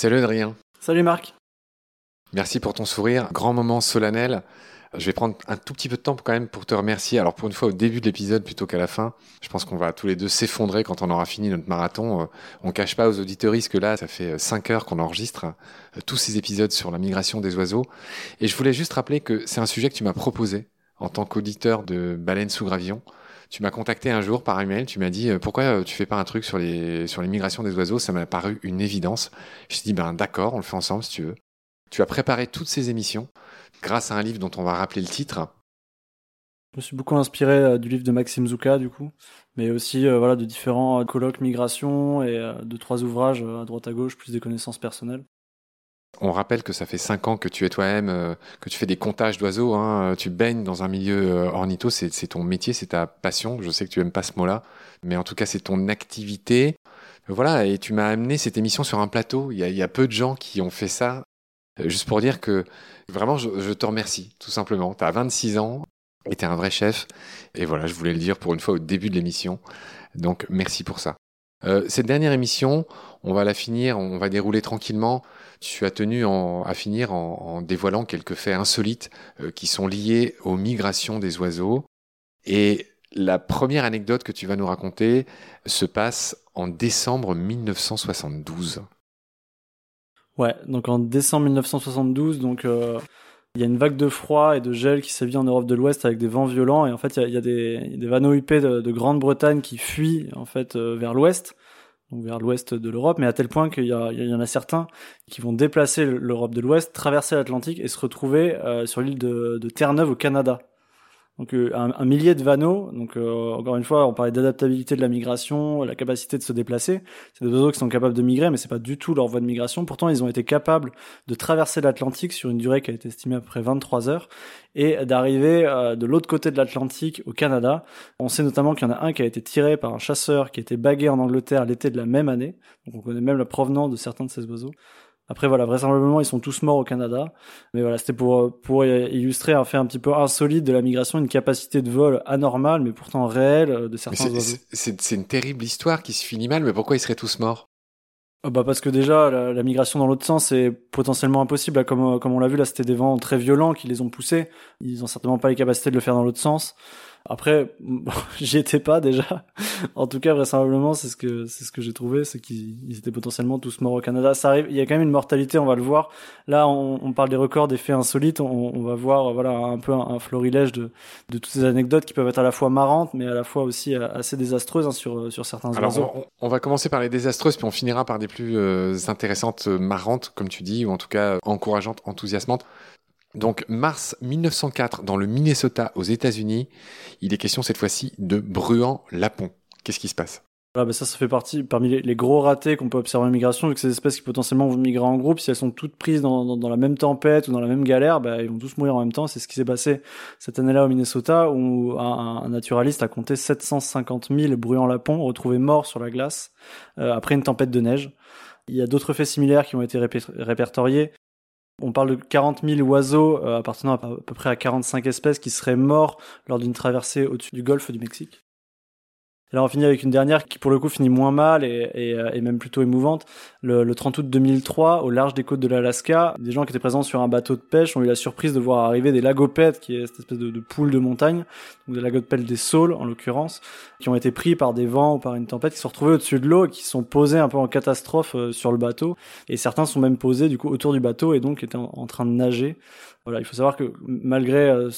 Salut Adrien. Salut Marc. Merci pour ton sourire. Grand moment solennel. Je vais prendre un tout petit peu de temps quand même pour te remercier. Alors pour une fois au début de l'épisode plutôt qu'à la fin, je pense qu'on va tous les deux s'effondrer quand on aura fini notre marathon. Euh, on cache pas aux auditeuristes que là, ça fait 5 euh, heures qu'on enregistre euh, tous ces épisodes sur la migration des oiseaux. Et je voulais juste rappeler que c'est un sujet que tu m'as proposé en tant qu'auditeur de Baleine sous Gravillon. Tu m'as contacté un jour par email, tu m'as dit pourquoi tu fais pas un truc sur les migrations des oiseaux, ça m'a paru une évidence. Je t'ai dit ben d'accord, on le fait ensemble si tu veux. Tu as préparé toutes ces émissions grâce à un livre dont on va rappeler le titre. Je me suis beaucoup inspiré euh, du livre de Maxime Zouka, du coup, mais aussi euh, voilà de différents euh, colloques migration et de trois ouvrages à droite à gauche, plus des connaissances personnelles. On rappelle que ça fait cinq ans que tu es toi-même, que tu fais des comptages d'oiseaux, hein, tu baignes dans un milieu ornitho, c'est ton métier, c'est ta passion. Je sais que tu aimes pas ce mot-là, mais en tout cas c'est ton activité. Voilà, et tu m'as amené cette émission sur un plateau. Il y, a, peu de gens qui ont fait ça. Juste pour dire que Vraiment, je, te remercie, tout simplement. Tu as 26 ans et tu es un vrai chef. Et voilà, je voulais le dire pour une fois au début de l'émission. Donc, merci pour ça. Euh, cette dernière émission, on va la finir, on va dérouler tranquillement. Tu as tenu à finir en, dévoilant quelques faits insolites euh, qui sont liés aux migrations des oiseaux. Et la première anecdote que tu vas nous raconter se passe en décembre 1972. Ouais, donc en décembre 1972, donc euh, il y a une vague de froid et de gel qui sévit en Europe de l'Ouest avec des vents violents et en fait il y a, des, des vanneaux huppés de, Grande-Bretagne qui fuient en fait euh, vers l'Ouest, donc vers l'Ouest de l'Europe, mais à tel point qu'il y, en a certains qui vont déplacer l'Europe de l'Ouest, traverser l'Atlantique et se retrouver euh, sur l'île de, de Terre-Neuve au Canada. Donc euh, un, millier de vanneaux. Donc euh, encore une fois, on parlait d'adaptabilité de la migration, la capacité de se déplacer. C'est des oiseaux qui sont capables de migrer, mais c'est pas du tout leur voie de migration. Pourtant, ils ont été capables de traverser l'Atlantique sur une durée qui a été estimée à peu près 23 heures et d'arriver euh, de l'autre côté de l'Atlantique au Canada. On sait notamment qu'il y en a un qui a été tiré par un chasseur qui a été bagué en Angleterre l'été de la même année. Donc on connaît même la provenance de certains de ces oiseaux. Après voilà, vraisemblablement ils sont tous morts au Canada, mais voilà, c'était pour pour illustrer un fait un petit peu insolite de la migration, une capacité de vol anormale mais pourtant réelle euh, de certains oiseaux. C'est une terrible histoire qui se finit mal, mais pourquoi ils seraient tous morts? Euh, bah parce que déjà la, migration dans l'autre sens est potentiellement impossible. Comme comme on l'a vu là c'était des vents très violents qui les ont poussés. Ils ont certainement pas les capacités de le faire dans l'autre sens après, j'y étais pas déjà. en tout cas, vraisemblablement, c'est ce que c'est ce que j'ai trouvé, c'est qu'ils étaient potentiellement tous morts au Canada. Ça arrive, il y a quand même une mortalité, on va le voir. Là, on, on parle des records, des faits insolites. On, on va voir, voilà, un peu un, florilège de, de toutes ces anecdotes qui peuvent être à la fois marrantes, mais à la fois aussi euh, assez désastreuses hein, sur sur certains Alors, On, on, va commencer par les désastreuses, puis on finira par des plus euh, intéressantes, euh, marrantes, comme tu dis, ou en tout cas encourageantes, enthousiasmantes. Donc mars 1904 dans le Minnesota aux États-Unis, il est question cette fois-ci de Bruant-Lapon. Qu'est-ce qui se passe? Ah bah ça, ça fait partie parmi les, gros ratés qu'on peut observer en migration, vu que ces espèces qui potentiellement vont migrer en groupe, si elles sont toutes prises dans, dans, la même tempête ou dans la même galère, bah, ils vont tous mourir en même temps. C'est ce qui s'est passé cette année-là au Minnesota, où un, naturaliste a compté 750 000 bruants lapons retrouvés morts sur la glace euh, après une tempête de neige. Il y a d'autres faits similaires qui ont été répertoriés. On parle de 40 000 oiseaux euh, appartenant à, à peu près à 45 espèces qui seraient morts lors d'une traversée au-dessus du golfe du Mexique. Et là, on finit avec une dernière qui, pour le coup, finit moins mal et, et, euh, même plutôt émouvante. Le, le, 30 août 2003, au large des côtes de l'Alaska, des gens qui étaient présents sur un bateau de pêche ont eu la surprise de voir arriver des lagopèdes, qui est cette espèce de, poule de montagne, donc des lagopèdes des saules en l'occurrence, qui ont été pris par des vents ou par une tempête, qui se sont retrouvés au-dessus de l'eau qui sont posés un peu en catastrophe euh, sur le bateau. Et certains sont même posés du coup autour du bateau et donc étaient en train de nager voilà, il faut savoir que malgré euh,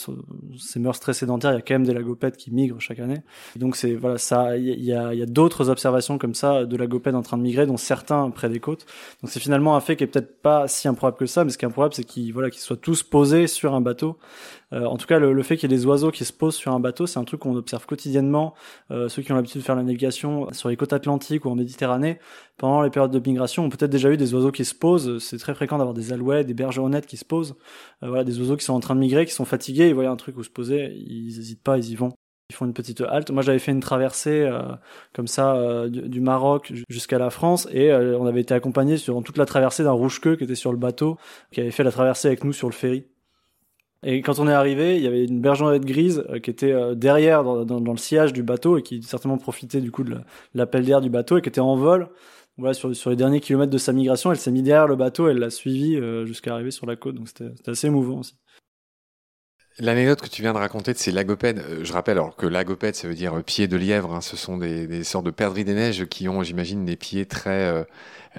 ces mœurs très sédentaires, il y a quand même des lagopèdes qui migrent chaque année. donc c'est voilà, ça, il y a, y a d'autres observations comme ça de lagopèdes en train de migrer, dont certains près des côtes. Donc c'est finalement un fait qui est peut-être pas si improbable que ça, mais ce qui est improbable, c'est qu'ils voilà, qu'ils soient tous posés sur un bateau euh, en tout cas, le, fait qu'il y ait des oiseaux qui se posent sur un bateau, c'est un truc qu'on observe quotidiennement. Euh, ceux qui ont l'habitude de faire la navigation sur les côtes atlantiques ou en Méditerranée, pendant les périodes de migration, ont peut-être déjà eu des oiseaux qui se posent. C'est très fréquent d'avoir des alouettes, des bergeronnettes qui se posent. Euh, voilà, des oiseaux qui sont en train de migrer, qui sont fatigués, ils voient un truc où se poser, ils hésitent pas, ils y vont ils font une petite halte. Moi, j'avais fait une traversée comme ça du, Maroc jusqu'à la France et on avait été accompagné sur toute la traversée d'un rouge-queue qui était sur le bateau, qui avait fait la traversée avec nous sur le ferry. Et quand on est arrivé, il y avait une bergeronnette grise euh, qui était euh, derrière dans, le sillage du bateau et qui certainement profitait du coup de l'appel d'air du bateau et qui était en vol. voilà, sur, sur les derniers kilomètres de sa migration, elle s'est mise derrière le bateau, elle l'a suivi jusqu'à arriver sur la côte. Donc c'était assez émouvant aussi. L'anecdote que tu viens de raconter de ces lagopèdes, euh, je rappelle alors que lagopède, ça veut dire euh, pied de lièvre. Hein, ce sont des, sortes de perdrix des neiges qui ont, j'imagine, des pieds très euh,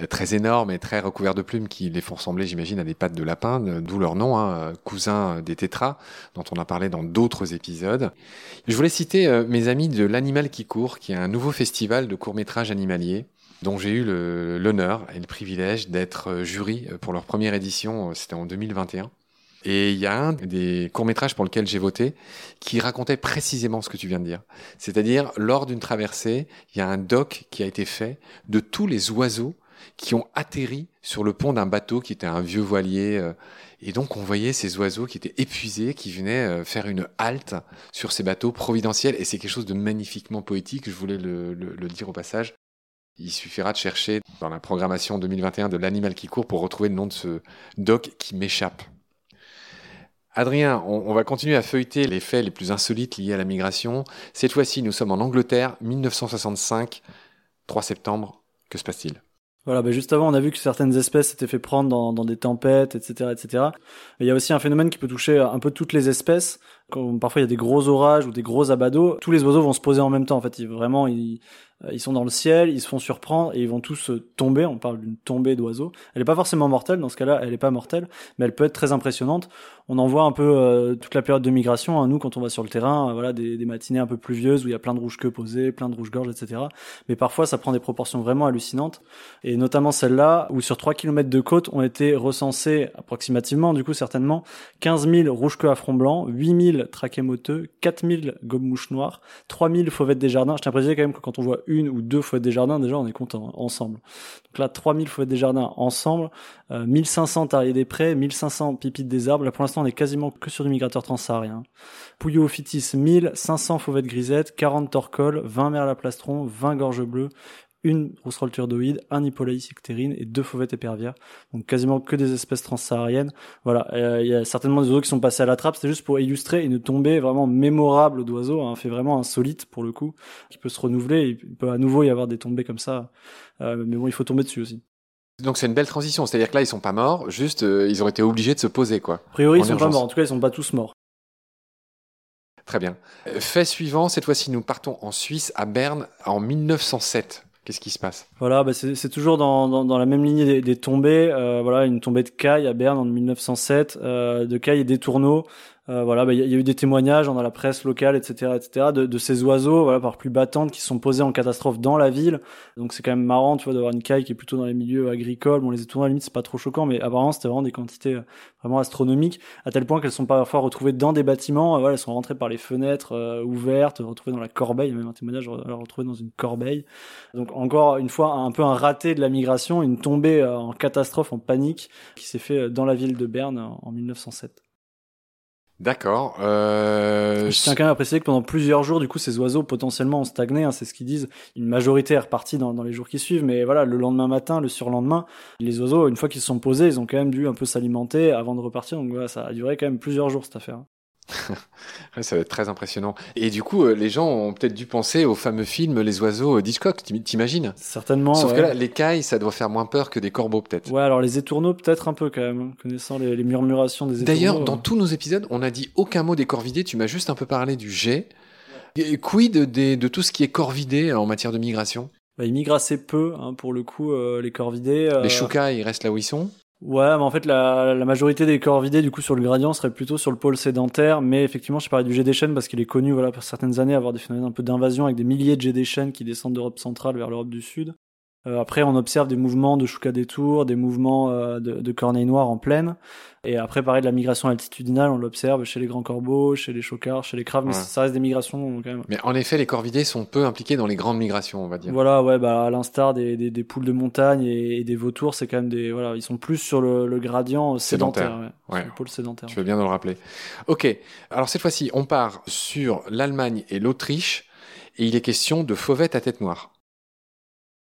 très énormes et très recouverts de plumes qui les font ressembler, j'imagine, à des pattes de lapin, d'où leur nom, hein, cousin des tétras, dont on a parlé dans d'autres épisodes. Je voulais citer mes amis de l'Animal qui court, qui est un nouveau festival de courts métrages animaliers dont j'ai eu l'honneur et le privilège d'être jury pour leur première édition, c'était en 2021. Et il y a un des courts-métrages pour lequel j'ai voté qui racontait précisément ce que tu viens de dire. C'est-à-dire, lors d'une traversée, il y a un doc qui a été fait de tous les oiseaux qui ont atterri sur le pont d'un bateau qui était un vieux voilier. Euh, et donc, on voyait ces oiseaux qui étaient épuisés, qui venaient euh, faire une halte sur ces bateaux providentiels. Et c'est quelque chose de magnifiquement poétique, je voulais le, le dire au passage. Il suffira de chercher dans la programmation 2021 de l'animal qui court pour retrouver le nom de ce doc qui m'échappe. Adrien, on, va continuer à feuilleter les faits les plus insolites liés à la migration. Cette fois-ci, nous sommes en Angleterre, 1965, 3 septembre. Que se passe-t-il? Voilà, bah juste avant, on a vu que certaines espèces s'étaient fait prendre dans, dans, des tempêtes, etc., etc. il y a aussi un phénomène qui peut toucher un peu toutes les espèces. Quand, parfois, il y a des gros orages ou des gros abados. Tous les oiseaux vont se poser en même temps. En fait, vraiment, ils, euh, ils sont dans le ciel, ils se font surprendre et ils vont tous euh, tomber. On parle d'une tombée d'oiseaux. Elle n'est pas forcément mortelle. Dans ce cas-là, elle n'est pas mortelle, mais elle peut être très impressionnante. On en voit un peu euh, toute la période de migration. Hein. Nous, quand on va sur le terrain, voilà, des, des, matinées un peu pluvieuses où il y a plein de rouges queues posées, plein de rouges gorges, etc. Mais parfois, ça prend des proportions vraiment hallucinantes. Et notamment celle-là, où sur 3 km de côte ont été recensés approximativement, du coup certainement, 15 000 rouges queues à front blanc, 8 000 traquets moteux, 4 000 gobe-mouches noires, 3 000 fauvettes des jardins. Je tiens à préciser quand même que quand on voit une ou deux fouettes des jardins, déjà on est content ensemble. Donc là, 3000 fouettes des jardins ensemble, 1500 euh, tariers des prés, 1500 pipites des arbres. Là pour l'instant on est quasiment que sur du migrateur transsaharien. Pouillot ophitis 1000, 500 fauvettes grisettes, 40 torcoles, 20 merles à plastron, 20 gorges bleues, une rousserolle turdoïde, un hippolaïs ictérine et deux fauvettes épervières. Donc quasiment que des espèces transsahariennes. Voilà, euh, il y a certainement des oiseaux qui sont passés à la trappe. C'était juste pour illustrer une tombée vraiment mémorable d'oiseaux, un hein, fait vraiment insolite pour le coup, qui peut se renouveler. Il peut à nouveau y avoir des tombées comme ça. Euh, mais bon, il faut tomber dessus aussi. Donc c'est une belle transition, c'est-à-dire que là ils sont pas morts, juste euh, ils ont été obligés de se poser quoi. A priori ils sont pas morts, en tout cas ils sont pas tous morts. Très bien. Fait suivant, cette fois-ci nous partons en Suisse, à Berne, en 1907. Qu'est-ce qui se passe Voilà, bah c'est toujours dans, la même lignée des, des tombées. Euh, voilà, une tombée de caille à Berne en 1907, euh, de caille et des tourneaux. Euh, voilà, bah, il y, a eu des témoignages dans la presse locale, etc., etc., de, de, ces oiseaux, voilà, par plus battantes, qui sont posés en catastrophe dans la ville. Donc c'est quand même marrant, tu vois, d'avoir une caille qui est plutôt dans les milieux agricoles. Bon, les étourneaux à la limite c'est pas trop choquant, mais apparemment c'était vraiment des quantités euh, vraiment astronomiques, à tel point qu'elles sont parfois retrouvées dans des bâtiments. Euh, voilà, elles sont rentrées par les fenêtres ouvertes, retrouvées dans la corbeille. Il y a même un témoignage retrouvé dans une corbeille. Donc encore une fois, un peu un raté de la migration, une tombée en catastrophe, en panique, qui s'est fait dans la ville de Berne en 1907. D'accord. Euh... Je tiens quand même à préciser que pendant plusieurs jours, du coup, ces oiseaux potentiellement ont stagné, hein, c'est ce qu'ils disent. Une majorité est repartie dans, les jours qui suivent, mais voilà, le lendemain matin, le surlendemain, les oiseaux, une fois qu'ils se sont posés, ils ont quand même dû un peu s'alimenter avant de repartir. Donc voilà, ça a duré quand même plusieurs jours cette affaire. Ça va être très impressionnant. Et du coup, euh, les gens ont peut-être dû penser au fameux film Les oiseaux d'Hitchcock, t'imagines? Certainement. Sauf que là, les cailles, ça doit faire moins peur que des corbeaux, peut-être. Ouais, alors les étourneaux, peut-être un peu quand même, connaissant les, murmurations des étourneaux. D'ailleurs, dans tous nos épisodes, on n'a dit aucun mot des corvidés, tu m'as juste un peu parlé du jet. Et quid de, de, tout ce qui est corvidé en matière de migration? Bah, ils migrent assez peu, hein, pour le coup, euh, les corvidés. Les choucas, ils restent là où ils sont? Ouais, mais en fait, la, majorité des corvidés, du coup, sur le gradient, serait plutôt sur le pôle sédentaire. Mais effectivement, je parlais du jet des parce qu'il est connu, voilà, pour certaines années, avoir des phénomènes un peu d'invasion avec des milliers de jets des qui descendent d'Europe centrale vers l'Europe du Sud. Euh, après, on observe des mouvements de chouka des tours, des mouvements euh, de, de corneilles noires en plaine. Et après, pareil, de la migration altitudinale, on l'observe chez les grands corbeaux, chez les chocards, chez les craves, mais ça reste des migrations quand même. Mais en effet, les corvidés sont peu impliqués dans les grandes migrations, on va dire. Voilà, ouais, bah à l'instar des, des, des, poules de montagne et, des vautours, c'est quand même des voilà, ils sont plus sur le, le gradient sédentaire, sédentaire ouais, ouais. le pôle sédentaire. Tu veux bien nous le rappeler. Ok, alors cette fois-ci, on part sur l'Allemagne et l'Autriche, et il est question de fauvettes à tête noire.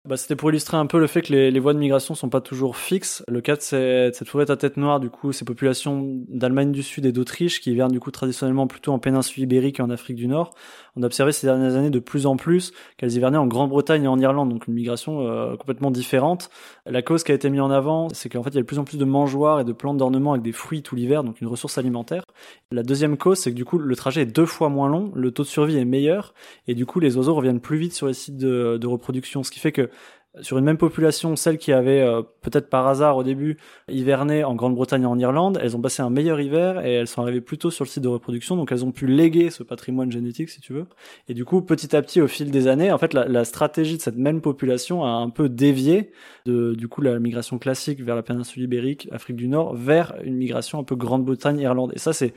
Bah, C'était pour illustrer un peu le fait que les, les, voies de migration sont pas toujours fixes. Le cas de, cette, cette fourrette à tête noire, du coup, ces populations d'Allemagne du Sud et d'Autriche qui hivernent du coup traditionnellement plutôt en péninsule ibérique et en Afrique du Nord, on a observé ces dernières années de plus en plus qu'elles hivernaient en Grande-Bretagne et en Irlande, donc une migration euh, complètement différente. La cause qui a été mise en avant, c'est qu'en fait, il y a de plus en plus de mangeoires et de plantes d'ornement avec des fruits tout l'hiver, donc une ressource alimentaire. La deuxième cause, c'est que du coup, le trajet est deux fois moins long, le taux de survie est meilleur, et du coup, les oiseaux reviennent plus vite sur les sites de, de reproduction, ce qui fait que sur une même population, celles qui avaient euh, peut-être par hasard au début hiverné en Grande-Bretagne et en Irlande, elles ont passé un meilleur hiver et elles sont arrivées plus tôt sur le site de reproduction, donc elles ont pu léguer ce patrimoine génétique, si tu veux. Et du coup, petit à petit, au fil des années, en fait, la, stratégie de cette même population a un peu dévié de du coup la migration classique vers la péninsule ibérique, Afrique du Nord, vers une migration un peu Grande-Bretagne-Irlande. Et ça, c'est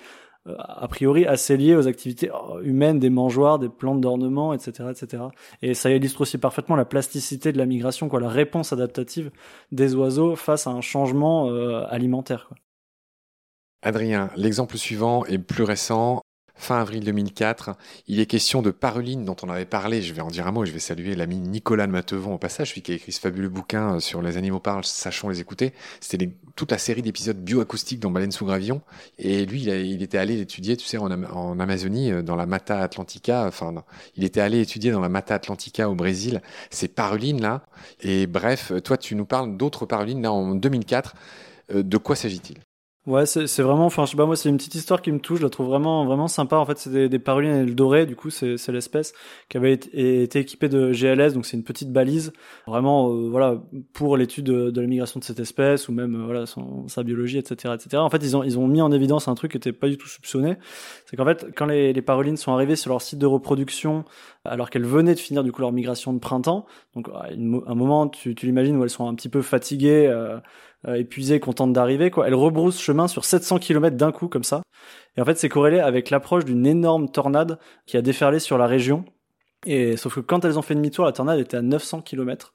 a priori assez lié aux activités euh, humaines des mangeoires, des plantes d'ornement, etc., etc. Et ça illustre aussi parfaitement la plasticité de la migration, quoi, la réponse adaptative des oiseaux face à un changement euh, alimentaire. Quoi. Adrien, l'exemple suivant est plus récent fin avril 2004. Il est question de Paruline dont on avait parlé. Je vais en dire un mot. Je vais saluer l'ami Nicolas de Matevon au passage, celui qui a écrit ce fabuleux bouquin euh, sur les animaux parlent, sachons les écouter. C'était toute la série d'épisodes bioacoustiques dans Baleine sous gravillon. Et lui, il, était allé l'étudier, tu sais, en, Amazonie, euh, dans la Mata Atlantica. Enfin, il était allé étudier dans la Mata Atlantica au Brésil. C'est Paruline là. Et bref, toi, tu nous parles d'autres Parulines là en 2004. Euh, de quoi s'agit-il? Ouais, c'est vraiment, enfin, je sais pas, moi, c'est une petite histoire qui me touche, je la trouve vraiment, vraiment sympa. En fait, c'est des, des parulines dorées, du coup, c'est l'espèce qui avait été, été, équipée de GLS, donc c'est une petite balise, vraiment, euh, voilà, pour l'étude de, de, la migration de cette espèce, ou même, euh, voilà, son, sa biologie, etc., etc. En fait, ils ont, ils ont mis en évidence un truc qui était pas du tout soupçonné. C'est qu'en fait, quand les, les parulines sont arrivées sur leur site de reproduction, alors qu'elles venaient de finir, du coup, leur migration de printemps, donc, à un moment, tu, tu l'imagines où elles sont un petit peu fatiguées, euh, euh, épuisée, contente d'arriver, quoi. Elle rebrousse chemin sur 700 km d'un coup, comme ça. Et en fait, c'est corrélé avec l'approche d'une énorme tornade qui a déferlé sur la région. Et sauf que quand elles ont fait demi-tour, la tornade était à 900 km.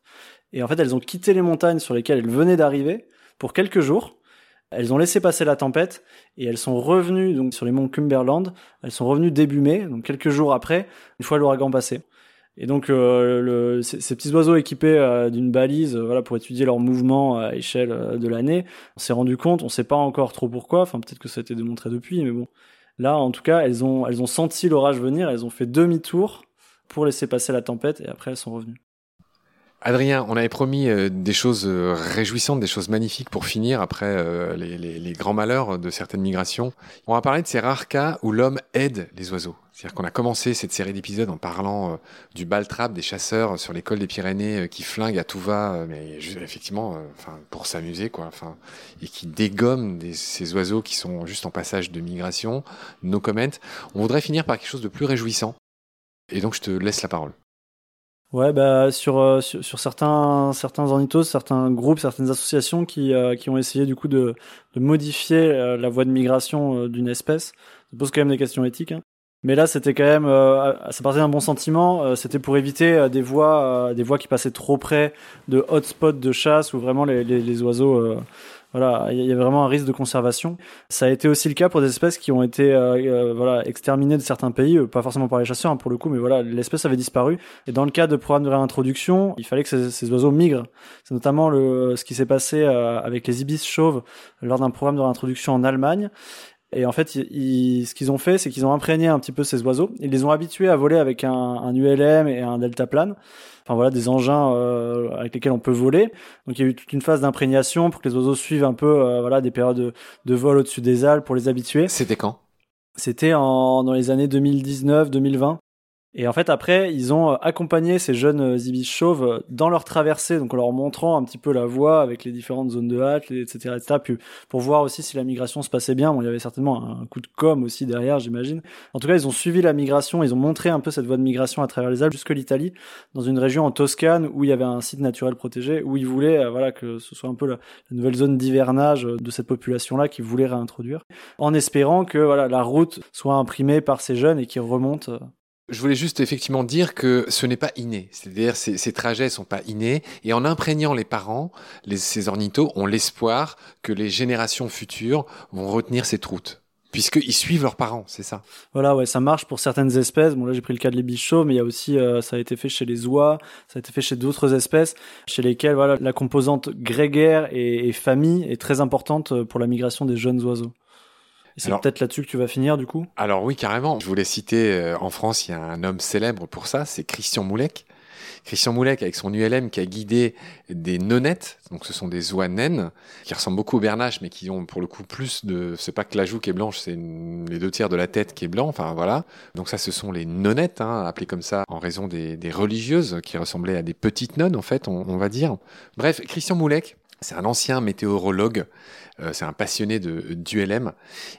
Et en fait, elles ont quitté les montagnes sur lesquelles elles venaient d'arriver pour quelques jours. Elles ont laissé passer la tempête et elles sont revenues donc sur les monts Cumberland. Elles sont revenues début mai, donc quelques jours après, une fois l'ouragan passé. Et donc euh, ces, petits oiseaux équipés euh, d'une balise, euh, voilà, pour étudier leur mouvement à échelle de l'année, on s'est rendu compte, on sait pas encore trop pourquoi, enfin peut-être que ça a été démontré depuis, mais bon, là en tout cas, elles ont elles ont senti l'orage venir, elles ont fait demi-tour pour laisser passer la tempête et après elles sont revenues. Adrien, on avait promis des choses réjouissantes, des choses magnifiques pour finir après les, les, grands malheurs de certaines migrations. On va parler de ces rares cas où l'homme aide les oiseaux. C'est-à-dire qu'on a commencé cette série d'épisodes en parlant euh, du baltrap des chasseurs sur les cols des Pyrénées euh, qui flinguent à tout va, euh, mais effectivement, enfin pour s'amuser quoi, enfin et qui dégomment des, ces oiseaux qui sont juste en passage de migration. No comment. On voudrait finir par quelque chose de plus réjouissant. Et donc je te laisse la parole. Ouais, bah sur sur, sur certains certains ornithos, certains groupes, certaines associations qui qui ont essayé du coup de de modifier la voie de migration d'une espèce. Ça pose quand même des questions éthiques. Hein. Mais là, c'était quand même, euh, ça partait d'un bon sentiment. Euh, c'était pour éviter euh, des voies, euh, des voies qui passaient trop près de hotspots de chasse où vraiment les, les, les oiseaux, voilà, il y a vraiment un risque de conservation. Ça a été aussi le cas pour des espèces qui ont été, voilà, exterminées de certains pays, pas forcément par les chasseurs hein, pour le coup, mais voilà, l'espèce avait disparu. Et dans le cas de programmes de réintroduction, il fallait que ces, oiseaux migrent. C'est notamment le, ce qui s'est passé avec les ibis chauves lors d'un programme de réintroduction en Allemagne. Et en fait, ils, ce qu'ils ont fait, c'est qu'ils ont imprégné un petit peu ces oiseaux. Ils les ont habitués à voler avec un, un ULM et un deltaplane. Enfin voilà, des engins euh, avec lesquels on peut voler. Donc il y a eu toute une phase d'imprégnation pour que les oiseaux suivent un peu, euh, voilà, des périodes de, de vol au-dessus des Alpes pour les habituer. C'était quand? C'était en dans les années 2019-2020. Et en fait, après, ils ont euh, accompagné ces jeunes euh, ibis chauves euh, dans leur traversée, donc en leur montrant un petit peu la voie avec les différentes zones de halte, etc., etc., puis pour voir aussi si la migration se passait bien. Bon, il y avait certainement un coup de com aussi derrière, j'imagine. En tout cas, ils ont suivi la migration, ils ont montré un peu cette voie de migration à travers les Alpes jusque l'Italie, dans une région en Toscane où il y avait un site naturel protégé, où ils voulaient, voilà, que ce soit un peu la, la nouvelle zone d'hivernage de cette population-là qu'ils voulaient réintroduire, en espérant que, voilà, la route soit imprimée par ces jeunes et qu'ils remontent je voulais juste effectivement dire que ce n'est pas inné. C'est-à-dire ces, trajets sont pas innés. Et en imprégnant les parents, ces ornithos ont l'espoir que les générations futures vont retenir cette route. Puisqu'ils suivent leurs parents, c'est ça. Voilà, ouais, ça marche pour certaines espèces. Bon, là, j'ai pris le cas de l'ébichot, mais il y a aussi, euh, ça a été fait chez les oies, ça a été fait chez d'autres espèces, chez lesquelles, voilà, la composante grégaire et, famille est très importante euh, pour la migration des jeunes oiseaux. C'est peut-être là-dessus que tu vas finir, du coup? Alors oui, carrément. Je voulais citer, euh, en France, il y a un homme célèbre pour ça, c'est Christian Moulec, Christian Moulec, avec son ULM, qui a guidé des nonettes, donc ce sont des oies naines, qui ressemblent beaucoup aux bernaches, mais qui ont pour le coup plus de... C'est pas que la joue qui est blanche, c'est les deux tiers de la tête qui est blanc, enfin voilà. Donc ça, ce sont les nonettes, hein, appelées comme ça en raison des, religieuses, qui ressemblaient à des petites nonnes, en fait, on, va dire. Bref, Christian Moulec, c'est un ancien météorologue, euh, c'est un passionné de d'ULM.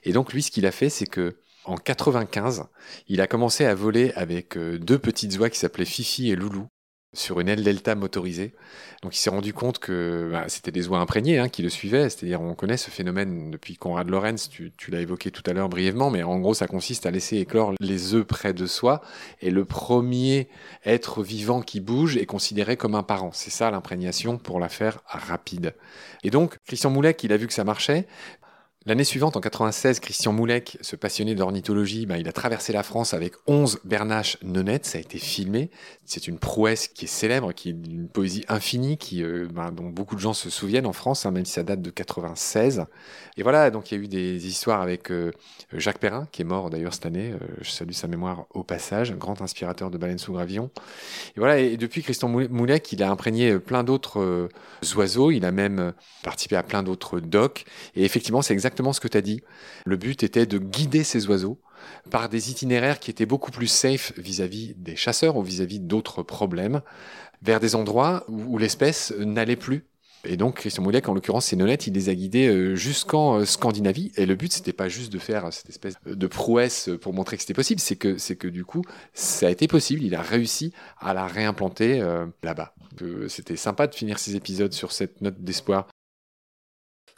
Et donc lui, ce qu'il a fait, c'est que en 95, il a commencé à voler avec euh, deux petites oies qui s'appelaient Fifi et Loulou sur une aile delta motorisée. Donc il s'est rendu compte que bah, c'était des oies imprégnées hein, qui le suivaient, c'est-à-dire on connaît ce phénomène depuis Conrad Lorenz, tu, tu l'as évoqué tout à l'heure brièvement, mais en gros ça consiste à laisser éclore les œufs près de soi, et le premier être vivant qui bouge est considéré comme un parent. C'est ça l'imprégnation pour la faire rapide. Et donc Christian Moulec, il a vu que ça marchait, L'année suivante, en 96, Christian Moulec, ce passionné d'ornithologie, bah, il a traversé la France avec 11 bernaches nonettes. Ça a été filmé. C'est une prouesse qui est célèbre, qui est d'une poésie infinie, qui, euh, bah, dont beaucoup de gens se souviennent en France, hein, même si ça date de 96. Et voilà, donc il y a eu des histoires avec euh, Jacques Perrin, qui est mort d'ailleurs cette année. Euh, je salue sa mémoire au passage, grand inspirateur de baleines sous gravillon. Et voilà, et depuis Christian Moulec, il a imprégné plein d'autres oiseaux. Il a même participé à plein d'autres docks. Et effectivement, c'est exactement exactement ce que tu as dit. Le but était de guider ces oiseaux par des itinéraires qui étaient beaucoup plus safe vis-à-vis des chasseurs ou vis-à-vis d'autres problèmes, vers des endroits où, l'espèce n'allait plus. Et donc, Christian Moulec, en l'occurrence, c'est Nonette, il les a guidés euh, jusqu'en euh, Scandinavie. Et le but, c'était pas juste de faire cette espèce de prouesse pour montrer que c'était possible, c'est que, c'est du coup, ça a été possible. Il a réussi à la réimplanter euh, là-bas. C'était sympa de finir ces épisodes sur cette note d'espoir.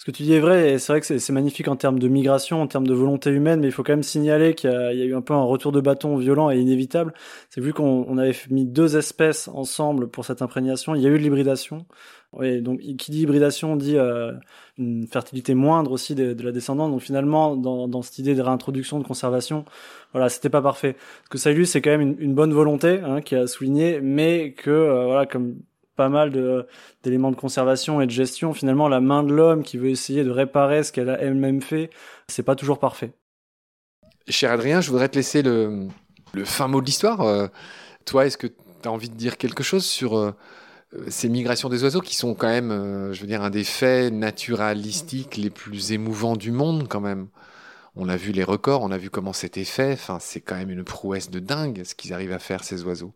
Ce que tu dis est vrai, et c'est vrai que c'est magnifique en termes de migration, en termes de volonté humaine, mais il faut quand même signaler qu'il y, a eu un peu un retour de bâton violent et inévitable. C'est vu qu'on avait mis deux espèces ensemble pour cette imprégnation, il y a eu de l'hybridation. Oui, donc qui dit hybridation dit euh, une fertilité moindre aussi de, la descendance. Donc finalement, dans, dans, cette idée de réintroduction, de conservation, voilà, c'était pas parfait. Ce que ça a eu, c'est quand même une, une bonne volonté hein, qui a souligné, mais que euh, voilà, comme pas mal d'éléments de conservation et de gestion. Finalement, la main de l'homme qui veut essayer de réparer ce qu'elle a elle-même fait, c'est pas toujours parfait. Cher Adrien, je voudrais te laisser le, le fin mot de l'histoire. Euh, toi, est-ce que tu as envie de dire quelque chose sur euh, ces migrations des oiseaux qui sont quand même, euh, je veux dire, un des faits naturalistiques les plus émouvants du monde quand même? On a vu les records, on a vu comment c'était fait. Enfin, c'est quand même une prouesse de dingue ce qu'ils arrivent à faire ces oiseaux.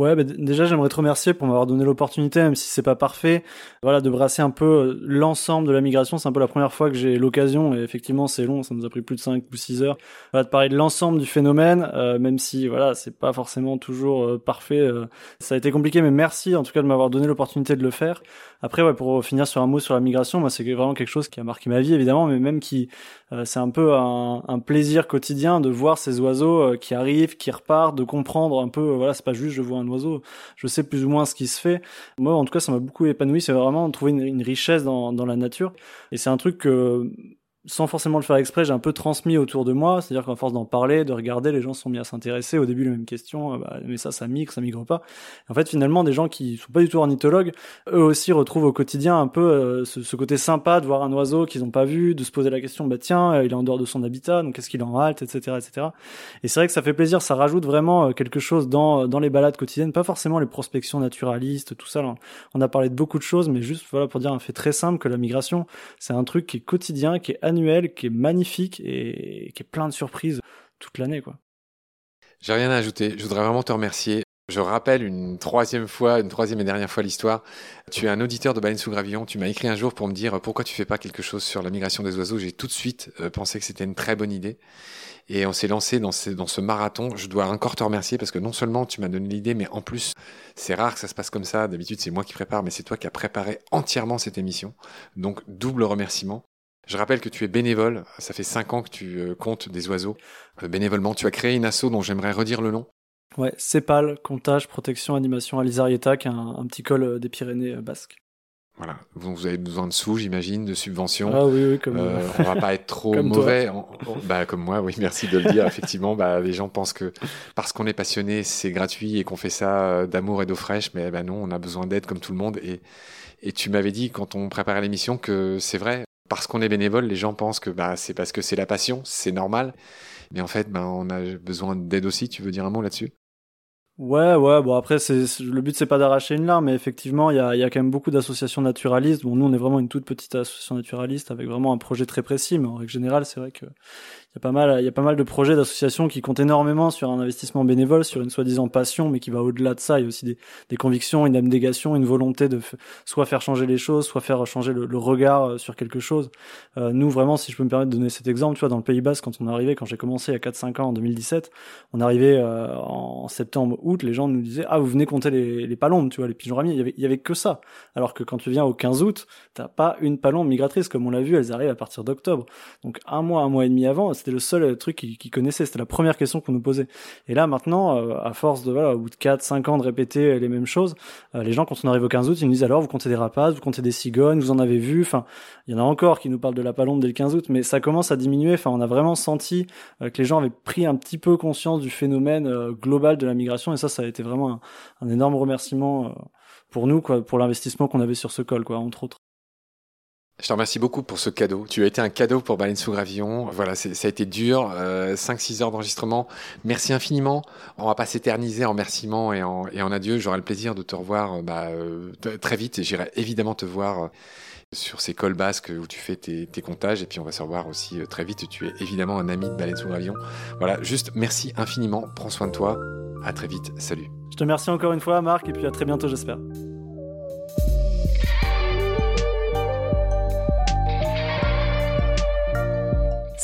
Ouais, bah, déjà j'aimerais te remercier pour m'avoir donné l'opportunité, même si c'est pas parfait, voilà, de brasser un peu euh, l'ensemble de la migration. C'est un peu la première fois que j'ai l'occasion, et effectivement c'est long, ça nous a pris plus de 5 ou 6 heures, voilà, de parler de l'ensemble du phénomène, euh, même si voilà, c'est pas forcément toujours euh, parfait. ça a été compliqué, mais merci en tout cas de m'avoir donné l'opportunité de le faire. Après, ouais, pour finir sur un mot sur la migration, moi c'est vraiment quelque chose qui a marqué ma vie évidemment, mais même qui, c'est un peu un, un, plaisir quotidien de voir ces oiseaux qui arrivent, qui repartent, de comprendre un peu, voilà, c'est pas juste je vois un oiseau, je sais plus ou moins ce qui se fait. Moi, en tout cas, ça m'a beaucoup épanoui. C'est vraiment trouver une, une richesse dans, dans la nature. Et c'est un truc que sans forcément le faire exprès, j'ai un peu transmis autour de moi. C'est-à-dire qu'en force d'en parler, de regarder, les gens sont mis à s'intéresser. Au début, les mêmes questions, euh, bah, mais ça, ça migre, ça migre pas. En fait, finalement, des gens qui sont pas du tout ornithologues, eux aussi retrouvent au quotidien un peu euh, ce, côté sympa de voir un oiseau qu'ils n'ont pas vu, de se poser la question, bah tiens, euh, il est en dehors de son habitat, donc qu'est-ce qu'il en halte, etc., etc. Et c'est vrai que ça fait plaisir, ça rajoute vraiment quelque chose dans dans les balades quotidiennes, pas forcément les prospections naturalistes, tout ça. On a parlé de beaucoup de choses, mais juste voilà pour dire un fait très simple que la migration, c'est un truc qui est quotidien, qui est annuel, qui est magnifique et qui est plein de surprises toute l'année. J'ai rien à ajouter. Je voudrais vraiment te remercier. Je rappelle une troisième fois, une troisième et dernière fois l'histoire. Tu es un auditeur de Baleine sous Gravillon. Tu m'as écrit un jour pour me dire pourquoi tu fais pas quelque chose sur la migration des oiseaux? J'ai tout de suite euh, pensé que c'était une très bonne idée. Et on s'est lancé dans ce, dans ce marathon. Je dois encore te remercier parce que non seulement tu m'as donné l'idée, mais en plus, c'est rare que ça se passe comme ça. D'habitude, c'est moi qui prépare, mais c'est toi qui as préparé entièrement cette émission. Donc, double remerciement. Je rappelle que tu es bénévole, ça fait 5 ans que tu euh, comptes des oiseaux euh, bénévolement. Tu as créé une asso dont j'aimerais redire le nom. Ouais, CEPAL, comptage, protection, animation Alizarieta, qui est un, petit col euh, des Pyrénées basques. Voilà, vous avez besoin de sous, j'imagine, de subventions. Ah oui, oui, comme euh, on va pas être trop mauvais. bah comme moi, oui, merci de le dire. Effectivement, bah les gens pensent que parce qu'on est passionné, c'est gratuit et qu'on fait ça d'amour et d'eau fraîche, mais bah non, on a besoin d'aide comme tout le monde. Et et tu m'avais dit quand on préparait l'émission que c'est vrai, parce qu'on est bénévole, les gens pensent que bah c'est parce que c'est la passion, c'est normal. Mais en fait, bah, on a besoin d'aide aussi. Tu veux dire un mot là-dessus? Ouais, ouais. Bon après, c'est le but, c'est pas d'arracher une larme, mais effectivement, il y a, y a quand même beaucoup d'associations naturalistes. Bon, nous, on est vraiment une toute petite association naturaliste avec vraiment un projet très précis, mais en règle générale, c'est vrai que il y a pas mal, il y a pas mal de projets d'associations qui comptent énormément sur un investissement bénévole, sur une soi-disant passion, mais qui va au-delà de ça. Il y a aussi des, des convictions, une abnégation, une volonté de soit faire changer les choses, soit faire changer le, regard euh, sur quelque chose. Euh, nous, vraiment, si je peux me permettre de donner cet exemple, tu vois, dans le Pays Basque, quand on arrivé, quand j'ai commencé il y a 4-5 ans en 2017, on arrivait euh, en septembre, août, les gens nous disaient ah vous venez compter les, les palombes, tu vois, les pigeons ramiers. Il y avait, il y avait que ça. Alors que quand tu viens au 15 août, t'as pas une palombe migratrice comme on l'a vu, elles arrivent à partir d'octobre. Donc un mois, un mois et demi avant, c'était le seul truc qu'ils connaissaient. C'était la première question qu'on nous posait. Et là, maintenant, euh, à force de, voilà, au bout de 4, 5 ans de répéter les mêmes choses, euh, les gens, quand on arrive au 15 août, ils nous disent alors, vous comptez des rapaces, vous comptez des cigognes, vous en avez vu. Enfin, il y en a encore qui nous parlent de la palombe dès le 15 août, mais ça commence à diminuer. Enfin, on a vraiment senti euh, que les gens avaient pris un petit peu conscience du phénomène global de la migration. Et ça, ça a été vraiment un, un énorme remerciement pour nous, quoi, pour l'investissement qu'on avait sur ce col, quoi, entre autres. Je te remercie beaucoup pour ce cadeau. Tu as été un cadeau pour Baleine sous Gravillon. Voilà, ça a été dur. 5-6 euh, heures d'enregistrement. Merci infiniment. On va pas s'éterniser en remerciements et en, et adieu. J'aurai le plaisir de te revoir euh, bah, euh, très vite. Et j'irai évidemment te voir sur ces cols basques où tu fais tes, tes, comptages. Et puis on va se revoir aussi très vite. Tu es évidemment un ami de Baleine sous Gravillon. Voilà, juste merci infiniment. Prends soin de toi. À très vite. Salut. Je te remercie encore une fois, Marc. Et puis à très bientôt, j'espère.